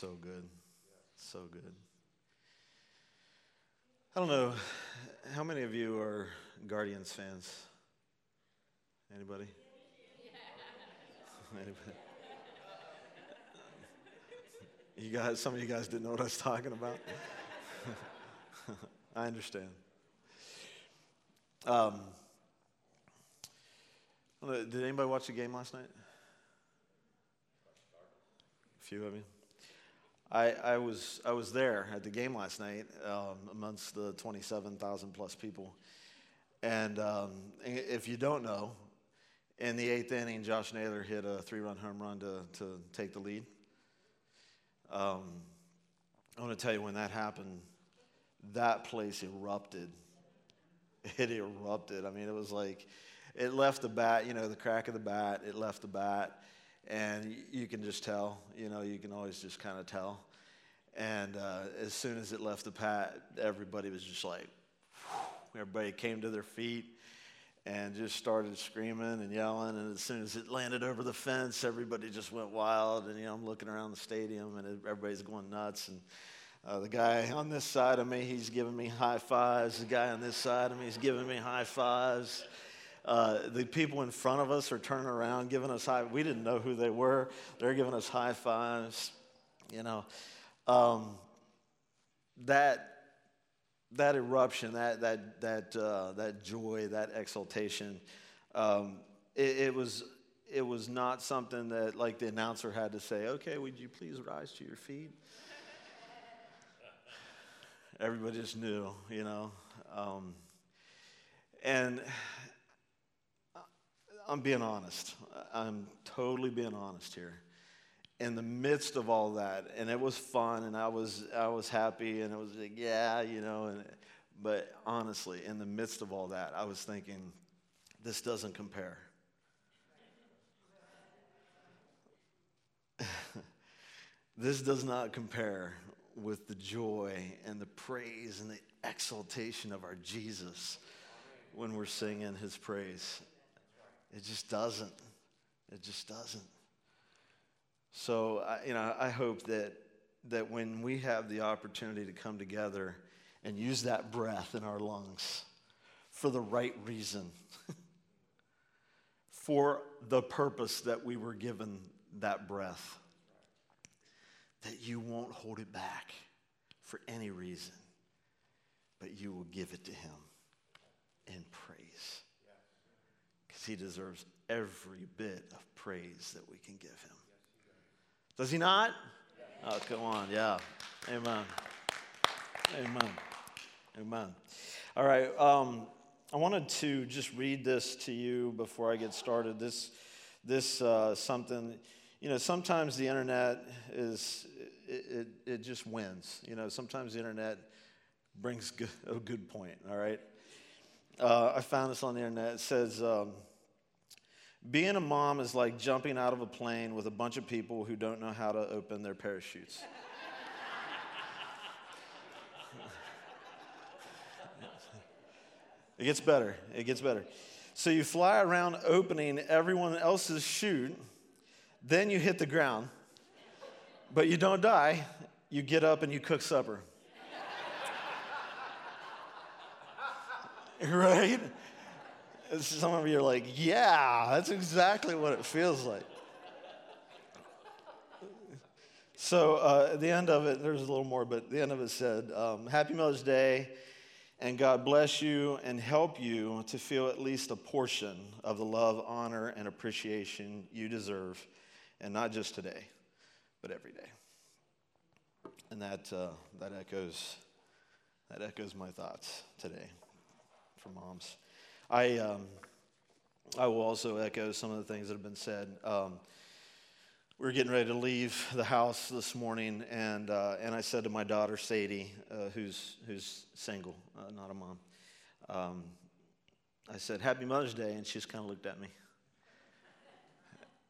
So good. So good. I don't know. How many of you are Guardians fans? Anybody? Anybody? You guys, some of you guys didn't know what I was talking about. I understand. Um, did anybody watch the game last night? A few of you. I, I was I was there at the game last night um, amongst the 27,000 plus people, and um, if you don't know, in the eighth inning, Josh Naylor hit a three-run home run to to take the lead. Um, I want to tell you when that happened, that place erupted. It erupted. I mean, it was like it left the bat, you know, the crack of the bat, it left the bat, and you can just tell, you know, you can always just kind of tell. And uh, as soon as it left the pat, everybody was just like, whew, everybody came to their feet and just started screaming and yelling. And as soon as it landed over the fence, everybody just went wild. And, you know, I'm looking around the stadium and everybody's going nuts. And uh, the guy on this side of me, he's giving me high fives. The guy on this side of me, he's giving me high fives. Uh, the people in front of us are turning around, giving us high. We didn't know who they were. They're giving us high fives. You know, um, that that eruption, that that that uh, that joy, that exultation, um, it, it, was it was not something that like the announcer had to say. Okay, would you please rise to your feet? Everybody just knew, you know, um, and I'm being honest. I'm totally being honest here. In the midst of all that, and it was fun, and I was I was happy, and it was like, yeah, you know. And, but honestly, in the midst of all that, I was thinking, this doesn't compare. this does not compare with the joy and the praise and the exaltation of our Jesus when we're singing his praise. It just doesn't. It just doesn't. So, you know, I hope that, that when we have the opportunity to come together and use that breath in our lungs for the right reason, for the purpose that we were given that breath, that you won't hold it back for any reason, but you will give it to Him in praise he deserves every bit of praise that we can give him. Does he not? Oh, come on. Yeah. Amen. Amen. Amen. All right. Um, I wanted to just read this to you before I get started. This, this uh, something, you know, sometimes the internet is, it, it, it just wins. You know, sometimes the internet brings good, a good point, all right? Uh, I found this on the internet. It says, um, being a mom is like jumping out of a plane with a bunch of people who don't know how to open their parachutes. it gets better. It gets better. So you fly around opening everyone else's chute, then you hit the ground, but you don't die. You get up and you cook supper. right? Some of you are like, yeah, that's exactly what it feels like. So uh, at the end of it, there's a little more, but the end of it said, um, Happy Mother's Day, and God bless you and help you to feel at least a portion of the love, honor, and appreciation you deserve, and not just today, but every day. And that, uh, that, echoes, that echoes my thoughts today for moms. I, um, I will also echo some of the things that have been said. Um, we were getting ready to leave the house this morning, and, uh, and I said to my daughter, Sadie, uh, who's, who's single, uh, not a mom, um, I said, Happy Mother's Day, and she just kind of looked at me.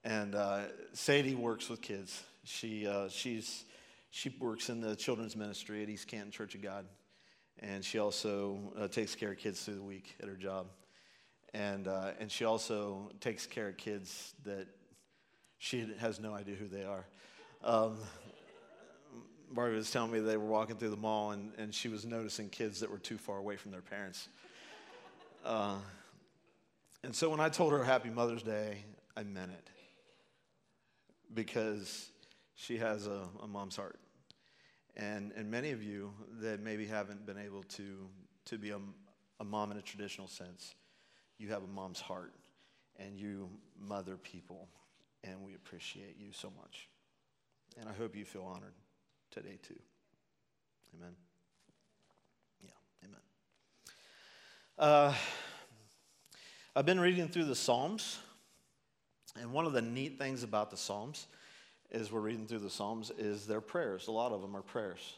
And uh, Sadie works with kids. She, uh, she's, she works in the children's ministry at East Canton Church of God, and she also uh, takes care of kids through the week at her job and uh, and she also takes care of kids that she has no idea who they are. Um, Barbie was telling me they were walking through the mall and, and she was noticing kids that were too far away from their parents. Uh, and so when I told her Happy Mother's Day, I meant it because she has a, a mom's heart. And, and many of you that maybe haven't been able to, to be a, a mom in a traditional sense, you have a mom's heart and you mother people, and we appreciate you so much. And I hope you feel honored today too. Amen. Yeah, amen. Uh, I've been reading through the Psalms, and one of the neat things about the Psalms as we're reading through the Psalms is their prayers. A lot of them are prayers.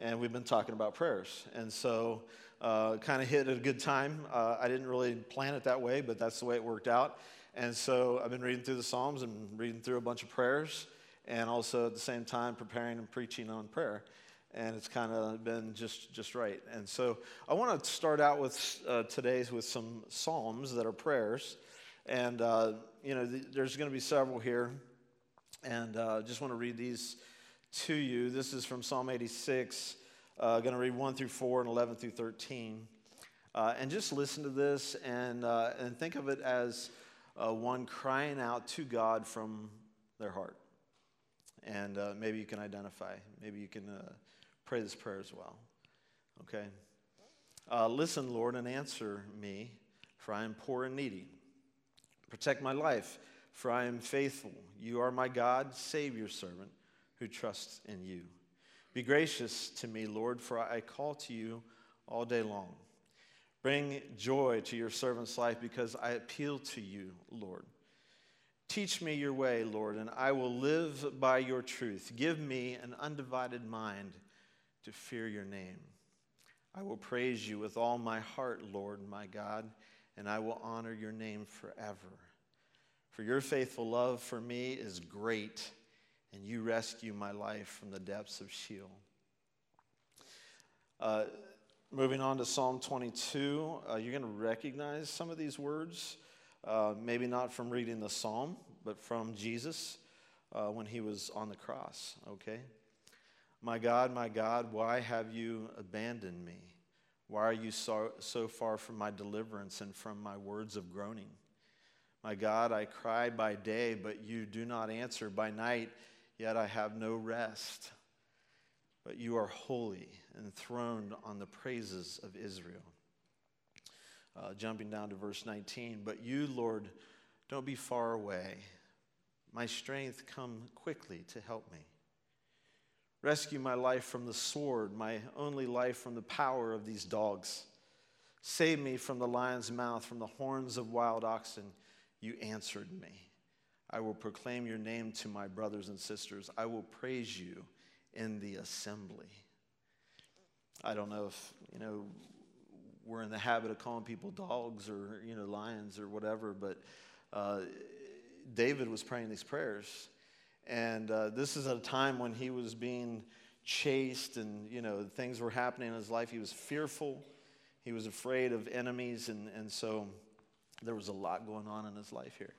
And we've been talking about prayers. And so, uh, kind of hit at a good time. Uh, I didn't really plan it that way, but that's the way it worked out. And so, I've been reading through the Psalms and reading through a bunch of prayers, and also at the same time preparing and preaching on prayer. And it's kind of been just, just right. And so, I want to start out with uh, today's with some Psalms that are prayers. And, uh, you know, th- there's going to be several here. And uh, just want to read these to you. This is from Psalm 86. Uh, going to read 1 through 4 and 11 through 13. Uh, and just listen to this and, uh, and think of it as uh, one crying out to God from their heart. And uh, maybe you can identify. Maybe you can uh, pray this prayer as well. Okay? listen, Lord, and answer me, for I am poor and needy. Protect my life for I am faithful. You are my God, save your servant who trusts in you. Be gracious to me, Lord, for I call to you all day long. Bring joy to your servant's life because I appeal to you, Lord. Teach me your way, Lord, and I will live by your truth. Give me an undivided mind to fear your name. I will praise you with all my heart, Lord, my God, and I will honor your name forever. For your faithful love for me is great, and you rescue my life from the depths of Sheol. Uh, moving on to Psalm 22, uh, you're going to recognize some of these words, uh, maybe not from reading the psalm, but from Jesus uh, when he was on the cross, okay? My God, my God, why have you abandoned me? Why are you so, so far from my deliverance and from my words of groaning? My God, I cry by day, but you do not answer. By night, yet I have no rest. But you are holy, enthroned on the praises of Israel. Uh, jumping down to verse 19. But you, Lord, don't be far away. My strength come quickly to help me. Rescue my life from the sword, my only life from the power of these dogs. Save me from the lion's mouth, from the horns of wild oxen you answered me. I will proclaim your name to my brothers and sisters. I will praise you in the assembly. I don't know if, you know, we're in the habit of calling people dogs or, you know, lions or whatever, but uh, David was praying these prayers. And uh, this is at a time when he was being chased and, you know, things were happening in his life. He was fearful, he was afraid of enemies. And, and so, there was a lot going on in his life here.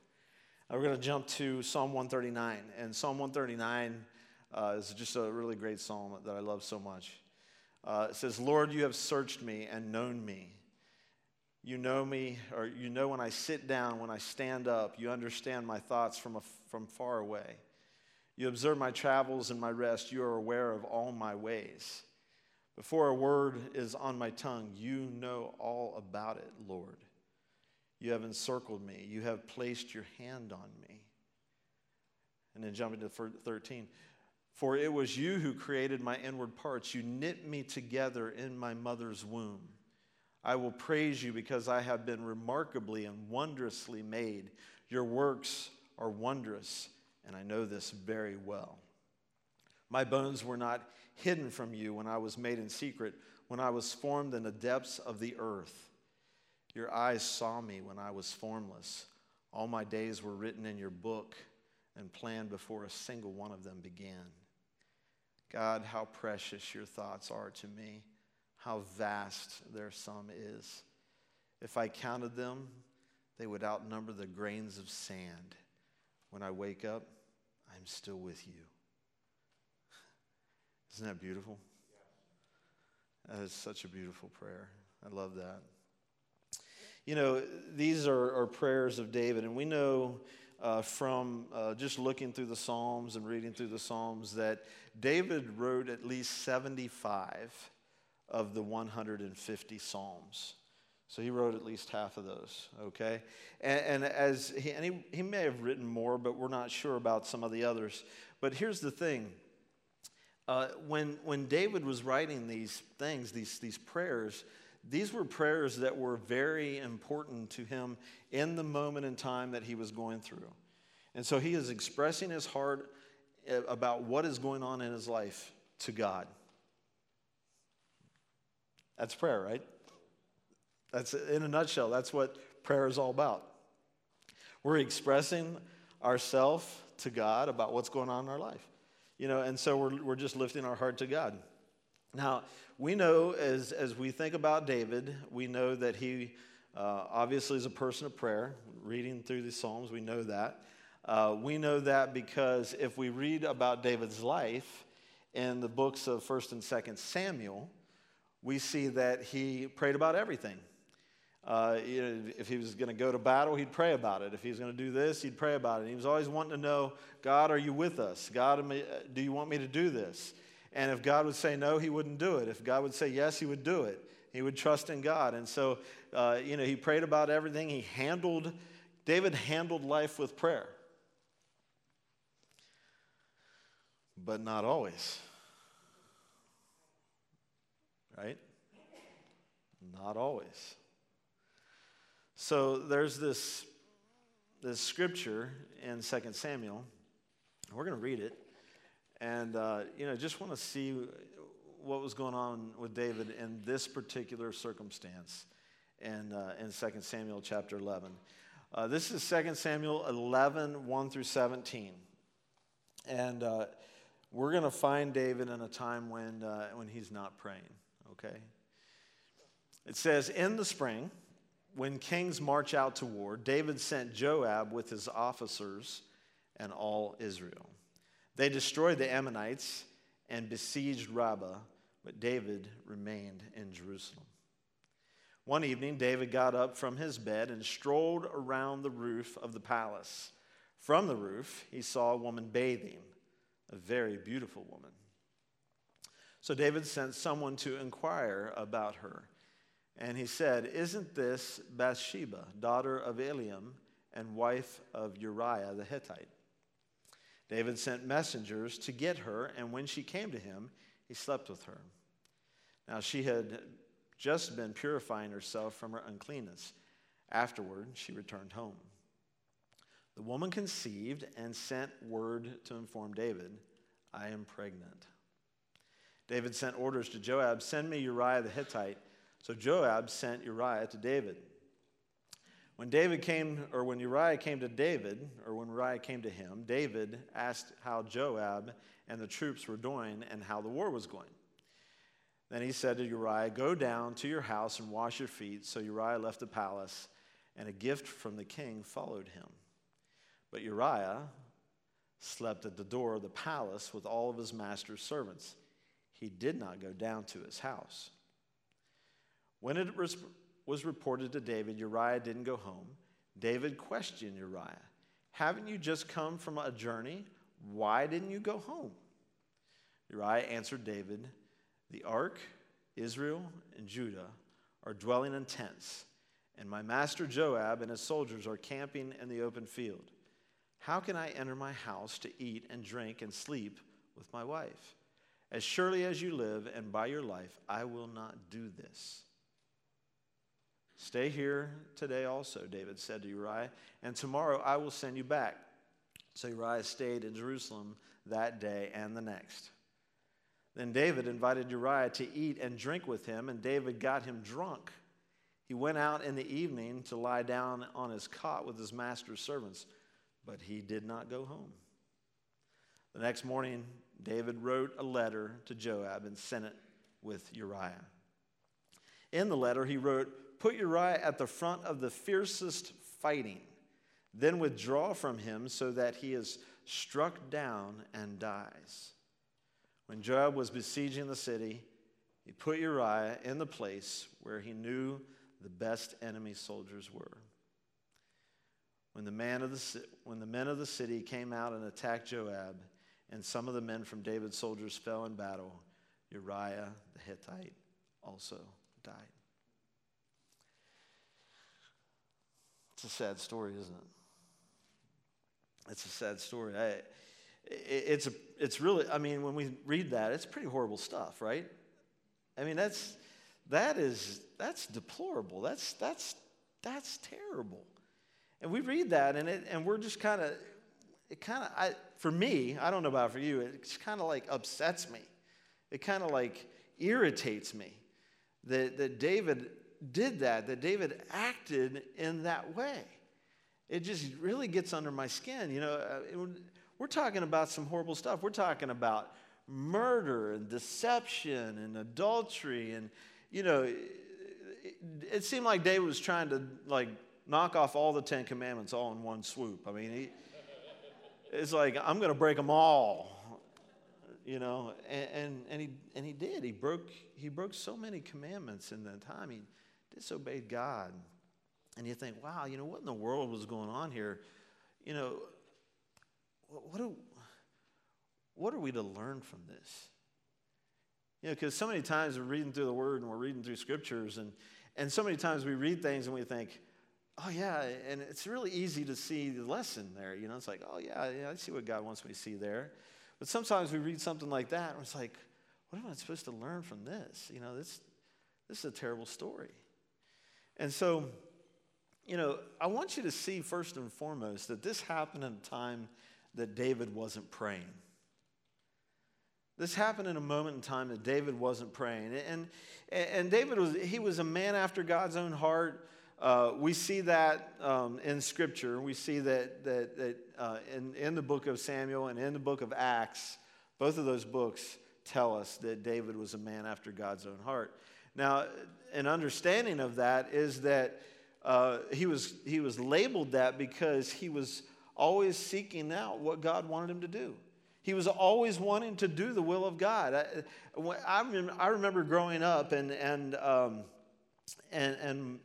Now we're going to jump to Psalm 139. And Psalm 139 uh, is just a really great psalm that I love so much. Uh, it says, Lord, you have searched me and known me. You know me, or you know when I sit down, when I stand up. You understand my thoughts from, a, from far away. You observe my travels and my rest. You are aware of all my ways. Before a word is on my tongue, you know all about it, Lord. You have encircled me. You have placed your hand on me. And then jumping to 13. For it was you who created my inward parts. You knit me together in my mother's womb. I will praise you because I have been remarkably and wondrously made. Your works are wondrous, and I know this very well. My bones were not hidden from you when I was made in secret, when I was formed in the depths of the earth. Your eyes saw me when I was formless. All my days were written in your book and planned before a single one of them began. God, how precious your thoughts are to me, how vast their sum is. If I counted them, they would outnumber the grains of sand. When I wake up, I'm still with you. Isn't that beautiful? That is such a beautiful prayer. I love that. You know, these are, are prayers of David, and we know uh, from uh, just looking through the Psalms and reading through the Psalms that David wrote at least 75 of the 150 Psalms. So he wrote at least half of those, okay? And, and as he, and he, he may have written more, but we're not sure about some of the others. But here's the thing uh, when, when David was writing these things, these, these prayers, these were prayers that were very important to him in the moment in time that he was going through. And so he is expressing his heart uh, about what is going on in his life to God. That's prayer, right? That's in a nutshell, that's what prayer is all about. We're expressing ourselves to God about what's going on in our life. You know, and so we're, we're just lifting our heart to God. Now, we know as, as we think about David, we know that he uh, obviously is a person of prayer. Reading through the Psalms, we know that. Uh, we know that because if we read about David's life in the books of 1st and 2nd Samuel, we see that he prayed about everything. Uh, you know, if he was going to go to battle, he'd pray about it. If he was going to do this, he'd pray about it. He was always wanting to know, God, are you with us? God, do you want me to do this? And if God would say no, he wouldn't do it. If God would say yes, he would do it. He would trust in God. And so, uh, you know, he prayed about everything. He handled, David handled life with prayer. But not always. Right? Not always. So there's this, this scripture in 2 Samuel. We're going to read it. And, uh, you know, just want to see what was going on with David in this particular circumstance in, uh, in 2 Samuel chapter 11. Uh, this is 2 Samuel 11, 1 through 17. And uh, we're going to find David in a time when, uh, when he's not praying, okay? It says, In the spring, when kings march out to war, David sent Joab with his officers and all Israel. They destroyed the Ammonites and besieged Rabbah, but David remained in Jerusalem. One evening, David got up from his bed and strolled around the roof of the palace. From the roof, he saw a woman bathing, a very beautiful woman. So David sent someone to inquire about her. And he said, Isn't this Bathsheba, daughter of Eliam and wife of Uriah the Hittite? David sent messengers to get her, and when she came to him, he slept with her. Now she had just been purifying herself from her uncleanness. Afterward, she returned home. The woman conceived and sent word to inform David, I am pregnant. David sent orders to Joab, Send me Uriah the Hittite. So Joab sent Uriah to David. When David came, or when Uriah came to David, or when Uriah came to him, David asked how Joab and the troops were doing and how the war was going. Then he said to Uriah, Go down to your house and wash your feet. So Uriah left the palace, and a gift from the king followed him. But Uriah slept at the door of the palace with all of his master's servants. He did not go down to his house. When it was was reported to David, Uriah didn't go home. David questioned Uriah Haven't you just come from a journey? Why didn't you go home? Uriah answered David, The ark, Israel, and Judah are dwelling in tents, and my master Joab and his soldiers are camping in the open field. How can I enter my house to eat and drink and sleep with my wife? As surely as you live and by your life, I will not do this. Stay here today also, David said to Uriah, and tomorrow I will send you back. So Uriah stayed in Jerusalem that day and the next. Then David invited Uriah to eat and drink with him, and David got him drunk. He went out in the evening to lie down on his cot with his master's servants, but he did not go home. The next morning, David wrote a letter to Joab and sent it with Uriah. In the letter, he wrote, Put Uriah at the front of the fiercest fighting, then withdraw from him so that he is struck down and dies. When Joab was besieging the city, he put Uriah in the place where he knew the best enemy soldiers were. When the, man of the, when the men of the city came out and attacked Joab, and some of the men from David's soldiers fell in battle, Uriah the Hittite also died. It's a sad story, isn't it? It's a sad story. I, it's, a, it's really, I mean, when we read that, it's pretty horrible stuff, right? I mean, that's, that is, that's deplorable. That's, that's, that's terrible. And we read that and, it, and we're just kind of, it kind of, I, for me, I don't know about for you, it kind of like upsets me. It kind of like irritates me that, that David did that, that David acted in that way. It just really gets under my skin. You know, uh, we're talking about some horrible stuff. We're talking about murder and deception and adultery and you know it, it, seemed like david was trying to like knock off all the ten commandments all in one swoop i mean he, it's like i'm going to break them all you know and, and, and, he, and he did he broke he broke so many commandments in that time he disobeyed god and you think wow you know what in the world was going on here you know what do, what are we to learn from this? You know, because so many times we're reading through the Word and we're reading through scriptures, and, and so many times we read things and we think, oh, yeah, and it's really easy to see the lesson there. You know, it's like, oh, yeah, yeah, I see what God wants me to see there. But sometimes we read something like that and it's like, what am I supposed to learn from this? You know, this, this is a terrible story. And so, you know, I want you to see first and foremost that this happened in a time that David wasn't praying. This happened in a moment in time that David wasn't praying. And, and David was, he was a man after God's own heart. Uh, we see that um, in Scripture. We see that, that, that uh, in, in the book of Samuel and in the book of Acts, both of those books tell us that David was a man after God's own heart. Now, an understanding of that is that uh, he, was, he was labeled that because he was always seeking out what God wanted him to do. He was always wanting to do the will of God. I, I, remember growing up, and, and, um, and, and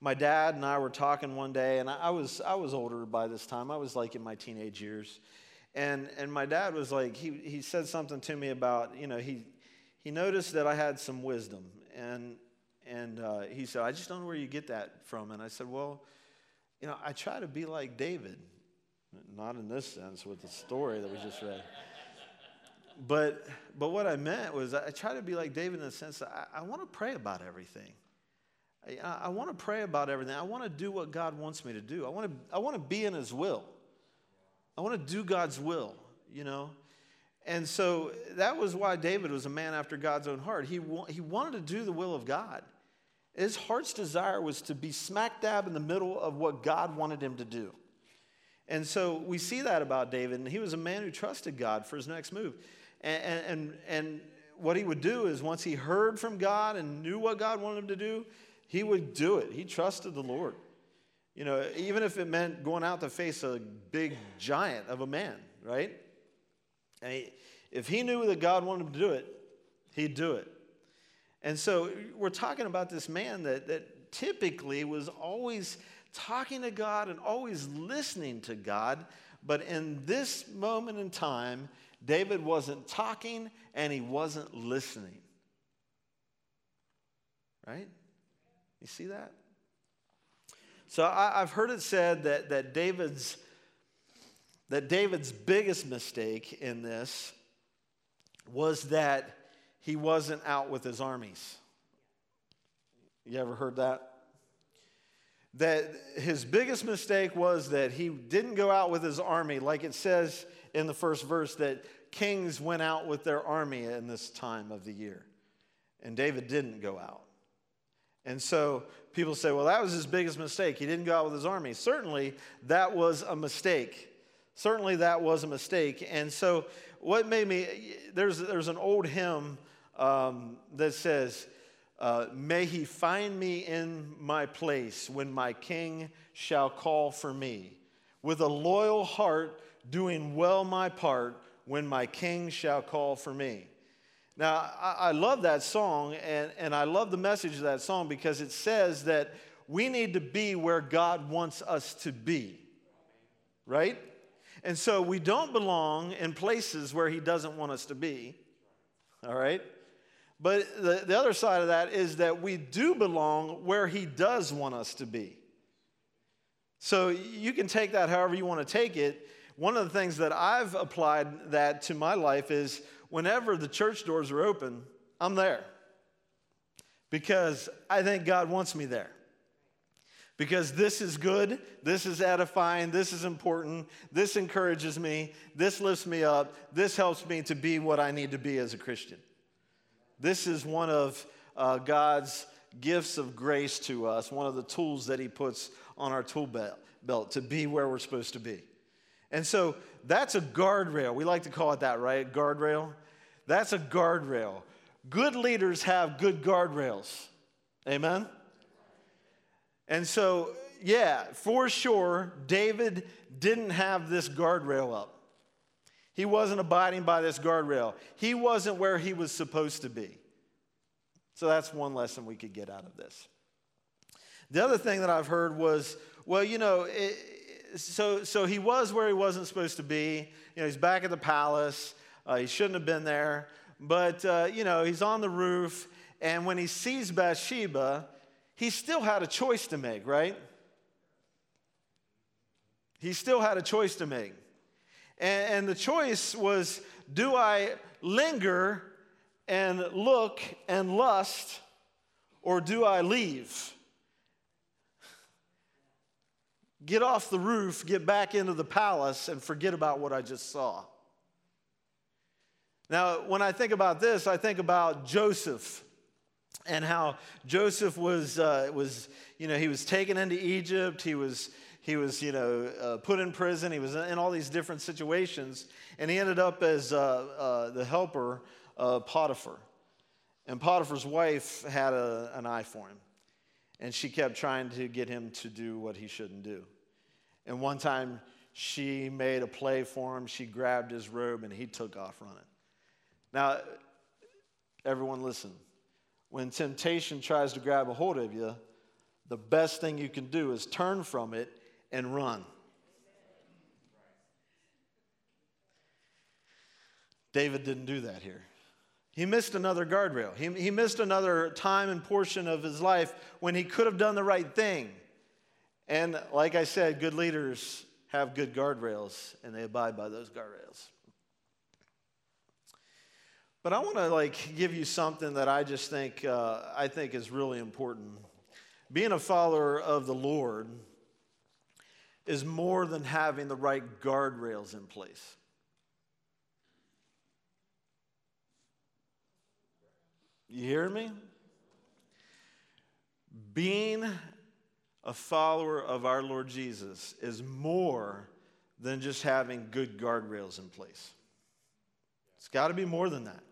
my dad and I were talking one day, and I was, I was older by this time. I was like in my teenage years. And, and my dad was like, he, he said something to me about, you know, he, he noticed that I had some wisdom. And, and uh, he said, I just don't know where you get that from. And I said, well, you know, I try to be like David. Not in this sense with the story that we just read. But, but what I meant was I try to be like David in the sense that I, I want to pray about everything. I, I want to pray about everything. I want to do what God wants me to do. I want to, I want to be in His will. I want to do God's will, you know? And so that was why David was a man after God's own heart. He, he wanted to do the will of God. His heart's desire was to be smack dab in the middle of what God wanted him to do. And so we see that about David, and he was a man who trusted God for his next move. And, and, and what he would do is once he heard from God and knew what God wanted him to do, he would do it. He trusted the Lord. You know, even if it meant going out to face a big giant of a man, right? And he, if he knew that God wanted him to do it, he'd do it. And so we're talking about this man that, that typically was always talking to God and always listening to God. But in this moment in time, David wasn't talking and he wasn't listening. Right? You see that? So I, have heard it said that, that David's that David's biggest mistake in this was that he wasn't out with his armies. You ever heard that? that his biggest mistake was that he didn't go out with his army, like it says in the first verse that kings went out with their army in this time of the year. And David didn't go out. And so people say, well, that was his biggest mistake. He didn't go out with his army. Certainly, that was a mistake. Certainly, that was a mistake. And so, what made me, there's, there's an old hymn um, that says, uh, may he find me in my place when my king shall call for me. With a loyal heart, doing well my part when my king shall call for me. Now, I, I love that song, and, and I love the message of that song because it says that we need to be where God wants us to be, right? And so we don't belong in places where He doesn't want us to be, all right? But the, the other side of that is that we do belong where He does want us to be. So you can take that however you want to take it. One of the things that I've applied that to my life is whenever the church doors are open, I'm there. Because I think God wants me there. Because this is good, this is edifying, this is important, this encourages me, this lifts me up, this helps me to be what I need to be as a Christian. This is one of uh, God's gifts of grace to us, one of the tools that He puts on our tool belt, belt to be where we're supposed to be. And so that's a guardrail. We like to call it that, right? Guardrail. That's a guardrail. Good leaders have good guardrails. Amen? And so, yeah, for sure, David didn't have this guardrail up. He wasn't abiding by this guardrail. He wasn't where he was supposed to be. So that's one lesson we could get out of this. The other thing that I've heard was, well, you know, it, so, so he was where he wasn't supposed to be. You know, he's back at the palace. Uh, he shouldn't have been there. But, uh, you know, he's on the roof. And when he sees Bathsheba, he still had a choice to make, right? He still had a choice to make. And, and the choice was do I linger and look and lust, or do I leave? Get off the roof, get back into the palace, and forget about what I just saw. Now, when I think about this, I think about Joseph and how Joseph was, uh, was you know, he was taken into Egypt. He was, he was you know, uh, put in prison. He was in all these different situations. And he ended up as uh, uh the helper of Potiphar. And Potiphar's wife had a, an eye for him. And she kept trying to get him to do what he shouldn't do. And one time she made a play for him. She grabbed his robe and he took off running. Now, everyone listen. When temptation tries to grab a hold of you, the best thing you can do is turn from it and run. David didn't do that here. He missed another guardrail. He, he missed another time and portion of his life when he could have done the right thing. And like I said, good leaders have good guardrails and they abide by those guardrails. But I want to like give you something that I just think uh, I think is really important. Being a follower of the Lord is more than having the right guardrails in place. You hear me? Being a follower of our Lord Jesus is more than just having good guardrails in place. It's got to be more than that.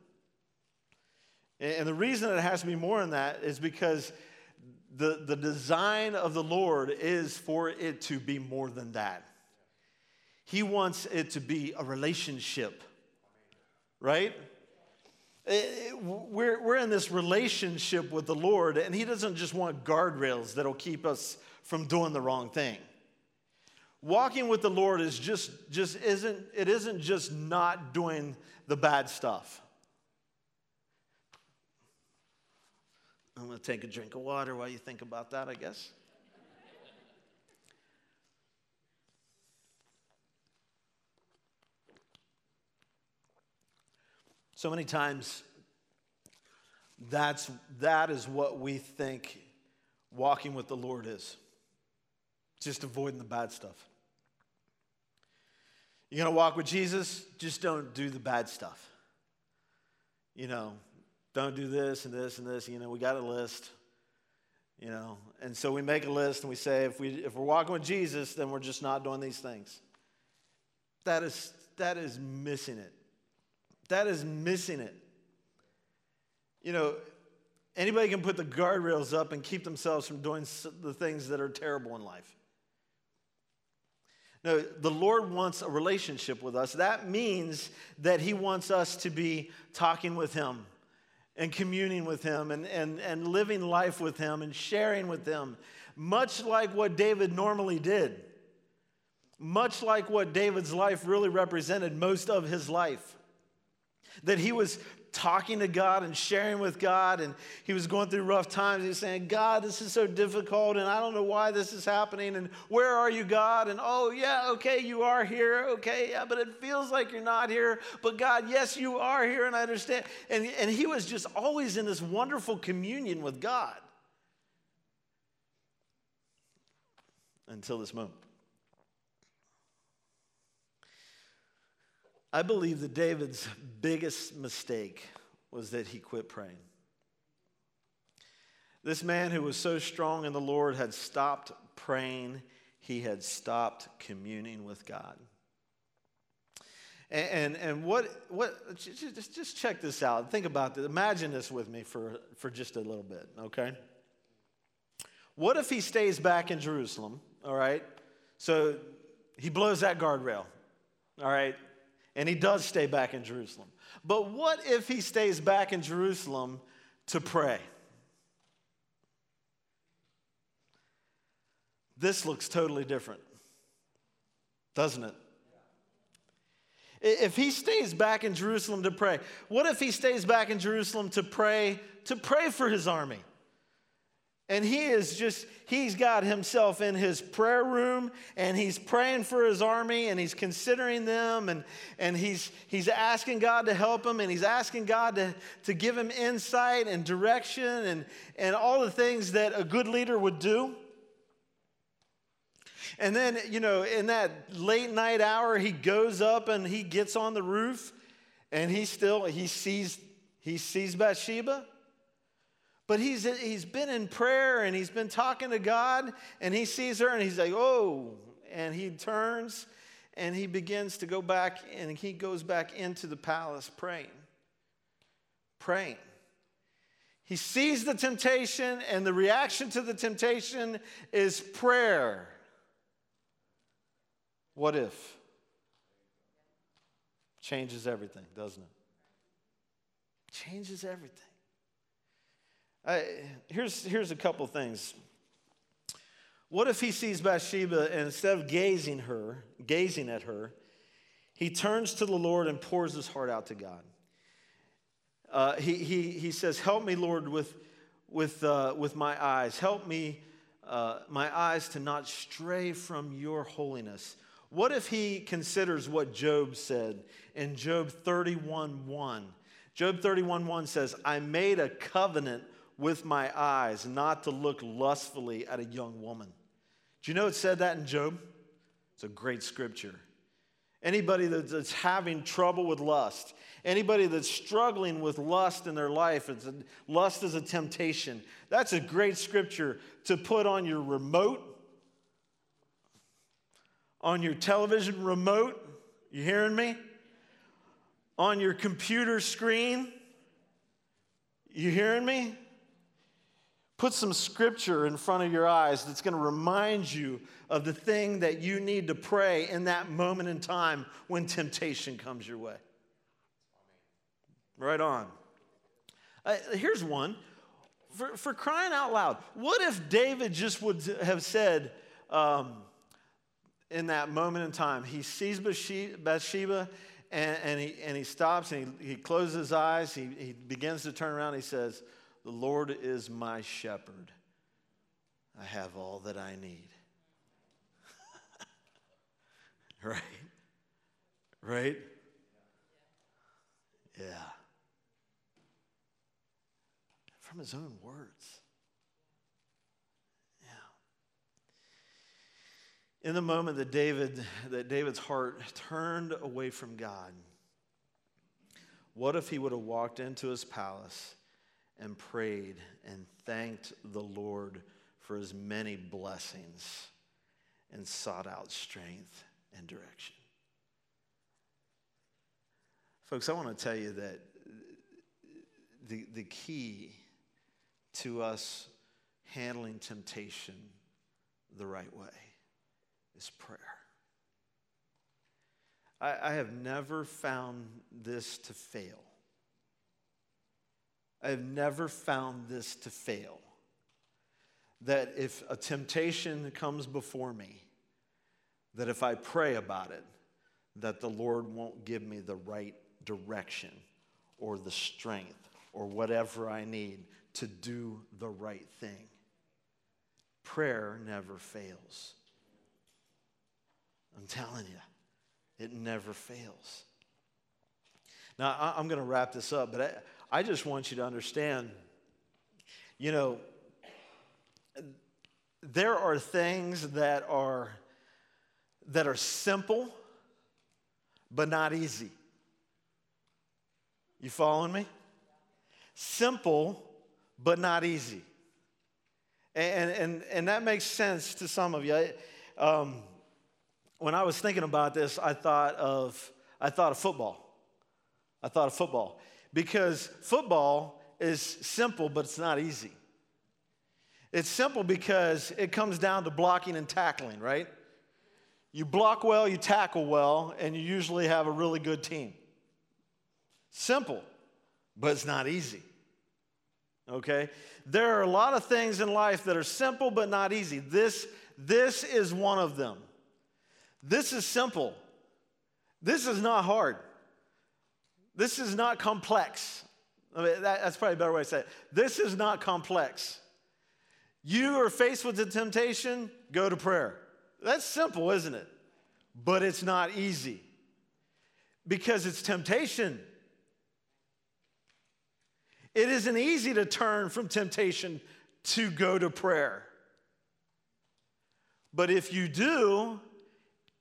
And the reason it has to be more than that is because the, the design of the Lord is for it to be more than that. He wants it to be a relationship, right? Eh, we're, we're in this relationship with the Lord, and He doesn't just want guardrails that'll keep us from doing the wrong thing. Walking with the Lord is just, just isn't, it isn't just not doing the bad stuff. I'm going to take a drink of water while you think about that, I guess. So many times, that's, that is what we think walking with the Lord is just avoiding the bad stuff. You're going to walk with Jesus, just don't do the bad stuff. You know, don't do this and this and this. You know, we got a list. You know, and so we make a list and we say if we if we're walking with Jesus, then we're just not doing these things. That is that is missing it. That is missing it. You know, anybody can put the guardrails up and keep themselves from doing the things that are terrible in life. No, the Lord wants a relationship with us. That means that He wants us to be talking with Him and communing with Him and, and, and living life with Him and sharing with Him, much like what David normally did, much like what David's life really represented most of his life. That he was talking to God and sharing with God, and he was going through rough times. He was saying, God, this is so difficult, and I don't know why this is happening, and where are you, God? And oh, yeah, okay, you are here, okay, yeah, but it feels like you're not here. But God, yes, you are here, and I understand. And, and he was just always in this wonderful communion with God until this moment. I believe that David's biggest mistake was that he quit praying. This man who was so strong in the Lord had stopped praying, he had stopped communing with God. And, and, and what, what just, just check this out. Think about this. Imagine this with me for, for just a little bit, okay? What if he stays back in Jerusalem, all right? So he blows that guardrail, all right? And he does stay back in Jerusalem. But what if he stays back in Jerusalem to pray? This looks totally different, doesn't it? If he stays back in Jerusalem to pray, what if he stays back in Jerusalem to pray to pray for his army? And he is just, he's got himself in his prayer room and he's praying for his army and he's considering them and, and he's, he's asking God to help him and he's asking God to, to give him insight and direction and, and all the things that a good leader would do. And then, you know, in that late night hour, he goes up and he gets on the roof and he still, he sees, he sees Bathsheba but he's, he's been in prayer and he's been talking to God and he sees her and he's like, oh, and he turns and he begins to go back and he goes back into the palace praying. Praying. He sees the temptation and the reaction to the temptation is prayer. What if? Changes everything, doesn't it? Changes everything. I, here's, here's a couple things. What if he sees Bathsheba and instead of gazing her, gazing at her, he turns to the Lord and pours his heart out to God. Uh, he, he, he says, Help me, Lord, with, with, uh, with my eyes. Help me, uh, my eyes, to not stray from your holiness. What if he considers what Job said in Job 31 1? Job 31 1 says, I made a covenant with my eyes, not to look lustfully at a young woman. Do you know it said that in Job? It's a great scripture. Anybody that's having trouble with lust, anybody that's struggling with lust in their life, it's a, lust is a temptation. That's a great scripture to put on your remote, on your television remote. You hearing me? On your computer screen. You hearing me? Put some scripture in front of your eyes that's going to remind you of the thing that you need to pray in that moment in time when temptation comes your way. Right on. Uh, here's one. For, for crying out loud, what if David just would have said um, in that moment in time, he sees Bathsheba and, and, he, and he stops and he, he closes his eyes, he, he begins to turn around, he says, the Lord is my shepherd. I have all that I need. right? Right? Yeah. From his own words. Yeah. In the moment that David that David's heart turned away from God, what if he would have walked into his palace and prayed and thanked the Lord for his many blessings and sought out strength and direction. Folks, I want to tell you that the, the key to us handling temptation the right way is prayer. I, I have never found this to fail I have never found this to fail. That if a temptation comes before me, that if I pray about it, that the Lord won't give me the right direction or the strength or whatever I need to do the right thing. Prayer never fails. I'm telling you, it never fails. Now, I'm going to wrap this up, but I, just want you to understand you know, there are things that are that are simple but not easy. You following me? Simple but not easy. And, and, and that makes sense to some of you. Um, when I was thinking about this, I thought of, I thought of football. I thought of football because football is simple, but it's not easy. It's simple because it comes down to blocking and tackling, right? You block well, you tackle well, and you usually have a really good team. Simple, but it's not easy. Okay? There are a lot of things in life that are simple but not easy. This, this is one of them. This is simple. This is not hard. This is not complex. I mean, that, that's probably a better way to say it. This is not complex. You are faced with the temptation, go to prayer. That's simple, isn't it? But it's not easy because it's temptation. It isn't easy to turn from temptation to go to prayer. But if you do,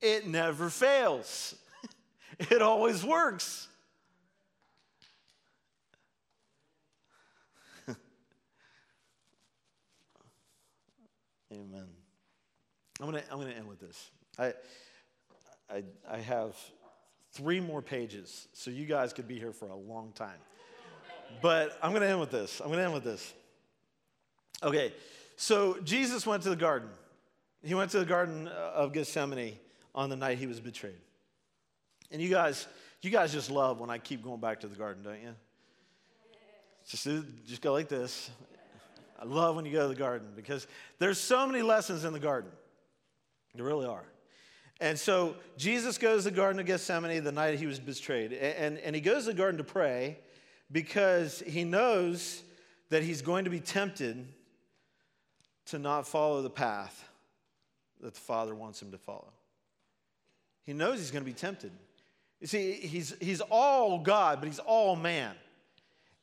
it never fails, it always works. Amen. I'm going to I'm to end with this. I, I, I have three more pages, so you guys could be here for a long time. but I'm going to end with this. I'm going to end with this. Okay, so Jesus went to the garden. He went to the Garden of Gethsemane on the night he was betrayed. And you guys, you guys just love when I keep going back to the garden, don't you? Just, just go like this. I love when you go to the garden because there's so many lessons in the garden. There really are. And so Jesus goes to the Garden of Gethsemane the night he was betrayed. And, and he goes to the garden to pray because he knows that he's going to be tempted to not follow the path that the Father wants him to follow. He knows he's going to be tempted. You see, he's, he's all God, but he's all man.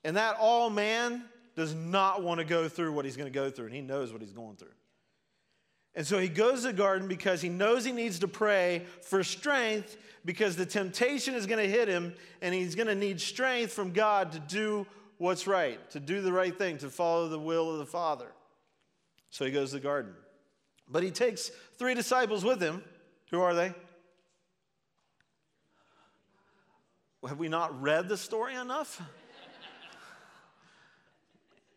And that all man does not want to go through what he's going to go through, and he knows what he's going through. And so he goes to the garden because he knows he needs to pray for strength because the temptation is going to hit him, and he's going to need strength from God to do what's right, to do the right thing, to follow the will of the Father. So he goes to the garden. But he takes three disciples with him. Who are they? Have we not read the story enough?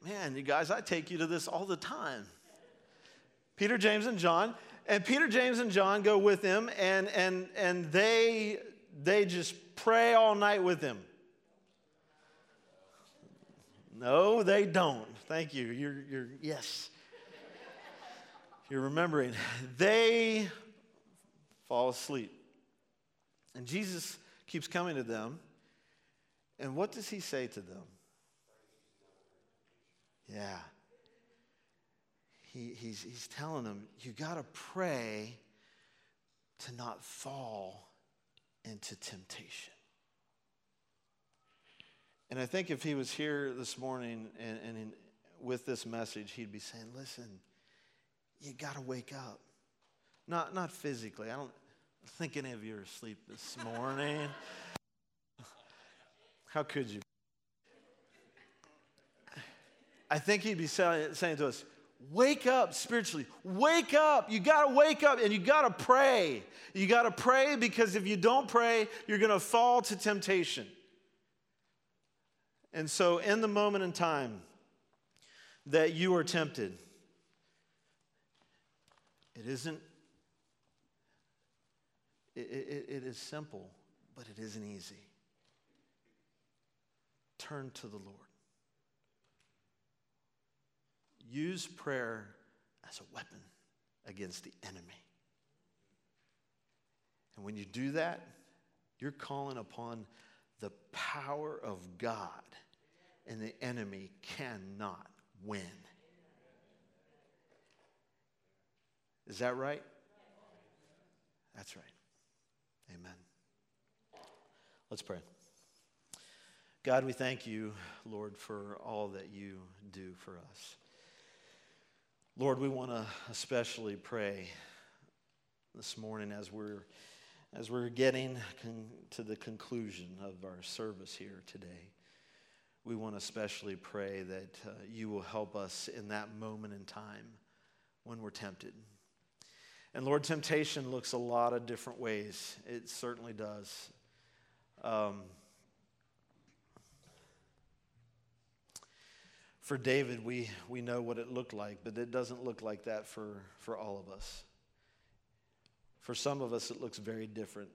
Man, you guys, I take you to this all the time. Peter, James, and John. And Peter, James, and John go with him, and, and, and they, they just pray all night with him. No, they don't. Thank you. You're, you're yes. You're remembering. They fall asleep. And Jesus keeps coming to them. And what does he say to them? Yeah. He, he's, he's telling them, you got to pray to not fall into temptation. And I think if he was here this morning and, and in, with this message, he'd be saying, listen, you got to wake up. Not, not physically. I don't think any of you are asleep this morning. How could you? I think he'd be saying to us, Wake up spiritually. Wake up. You got to wake up and you got to pray. You got to pray because if you don't pray, you're going to fall to temptation. And so, in the moment in time that you are tempted, it isn't, it, it, it is simple, but it isn't easy. Turn to the Lord. Use prayer as a weapon against the enemy. And when you do that, you're calling upon the power of God, and the enemy cannot win. Is that right? That's right. Amen. Let's pray. God, we thank you, Lord, for all that you do for us. Lord, we want to especially pray this morning as we're as we're getting con- to the conclusion of our service here today. We want to especially pray that uh, you will help us in that moment in time when we're tempted. And Lord, temptation looks a lot of different ways. It certainly does. Um, for David, we, we know what it looked like, but it doesn't look like that for, for all of us. For some of us, it looks very different.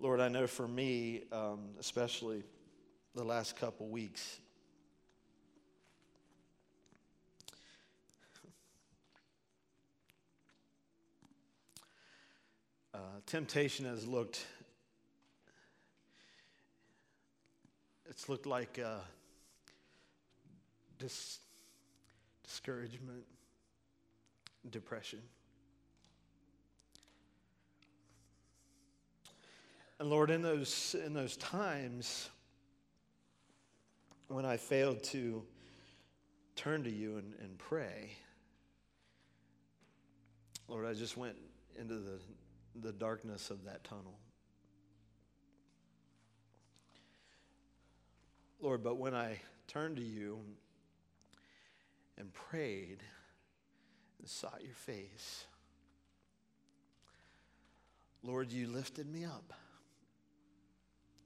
Lord, I know for me, um, especially the last couple weeks, uh, temptation has looked it's looked like uh, dis- discouragement, depression. And Lord, in those, in those times when I failed to turn to you and, and pray, Lord, I just went into the, the darkness of that tunnel. Lord, but when I turned to you and prayed and sought your face, Lord, you lifted me up.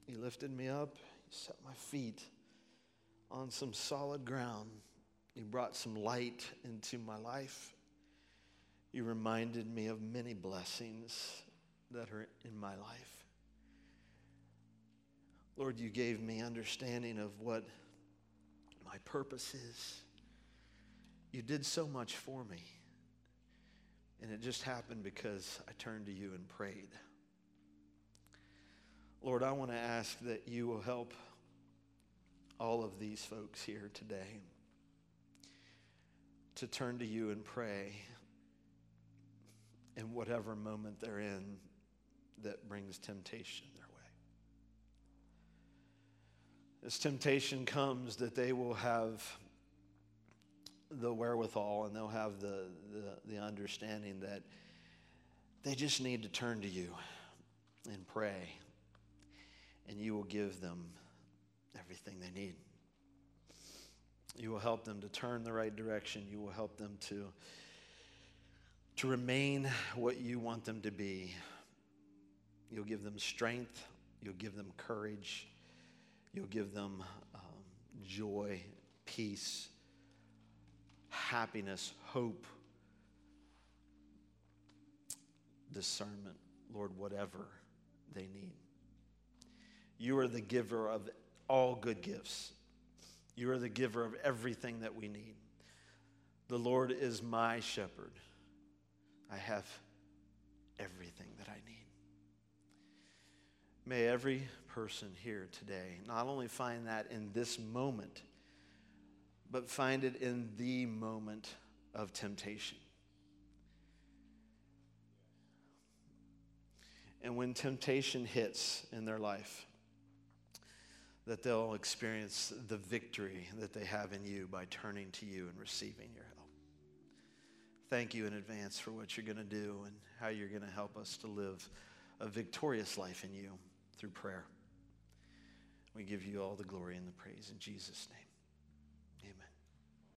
You lifted me up, you set my feet on some solid ground. You brought some light into my life. You reminded me of many blessings that are in my life. Lord, you gave me understanding of what my purpose is. You did so much for me. And it just happened because I turned to you and prayed. Lord, I want to ask that you will help all of these folks here today to turn to you and pray in whatever moment they're in that brings temptation as temptation comes, that they will have the wherewithal and they'll have the, the, the, understanding that they just need to turn to you and pray, and you will give them everything they need. You will help them to turn the right direction. You will help them to, to remain what you want them to be. You'll give them strength. You'll give them courage. You'll give them um, joy, peace, happiness, hope, discernment, Lord, whatever they need. You are the giver of all good gifts. You are the giver of everything that we need. The Lord is my shepherd. I have everything that I need. May every person here today not only find that in this moment, but find it in the moment of temptation. And when temptation hits in their life, that they'll experience the victory that they have in you by turning to you and receiving your help. Thank you in advance for what you're going to do and how you're going to help us to live a victorious life in you through prayer. We give you all the glory and the praise in Jesus' name.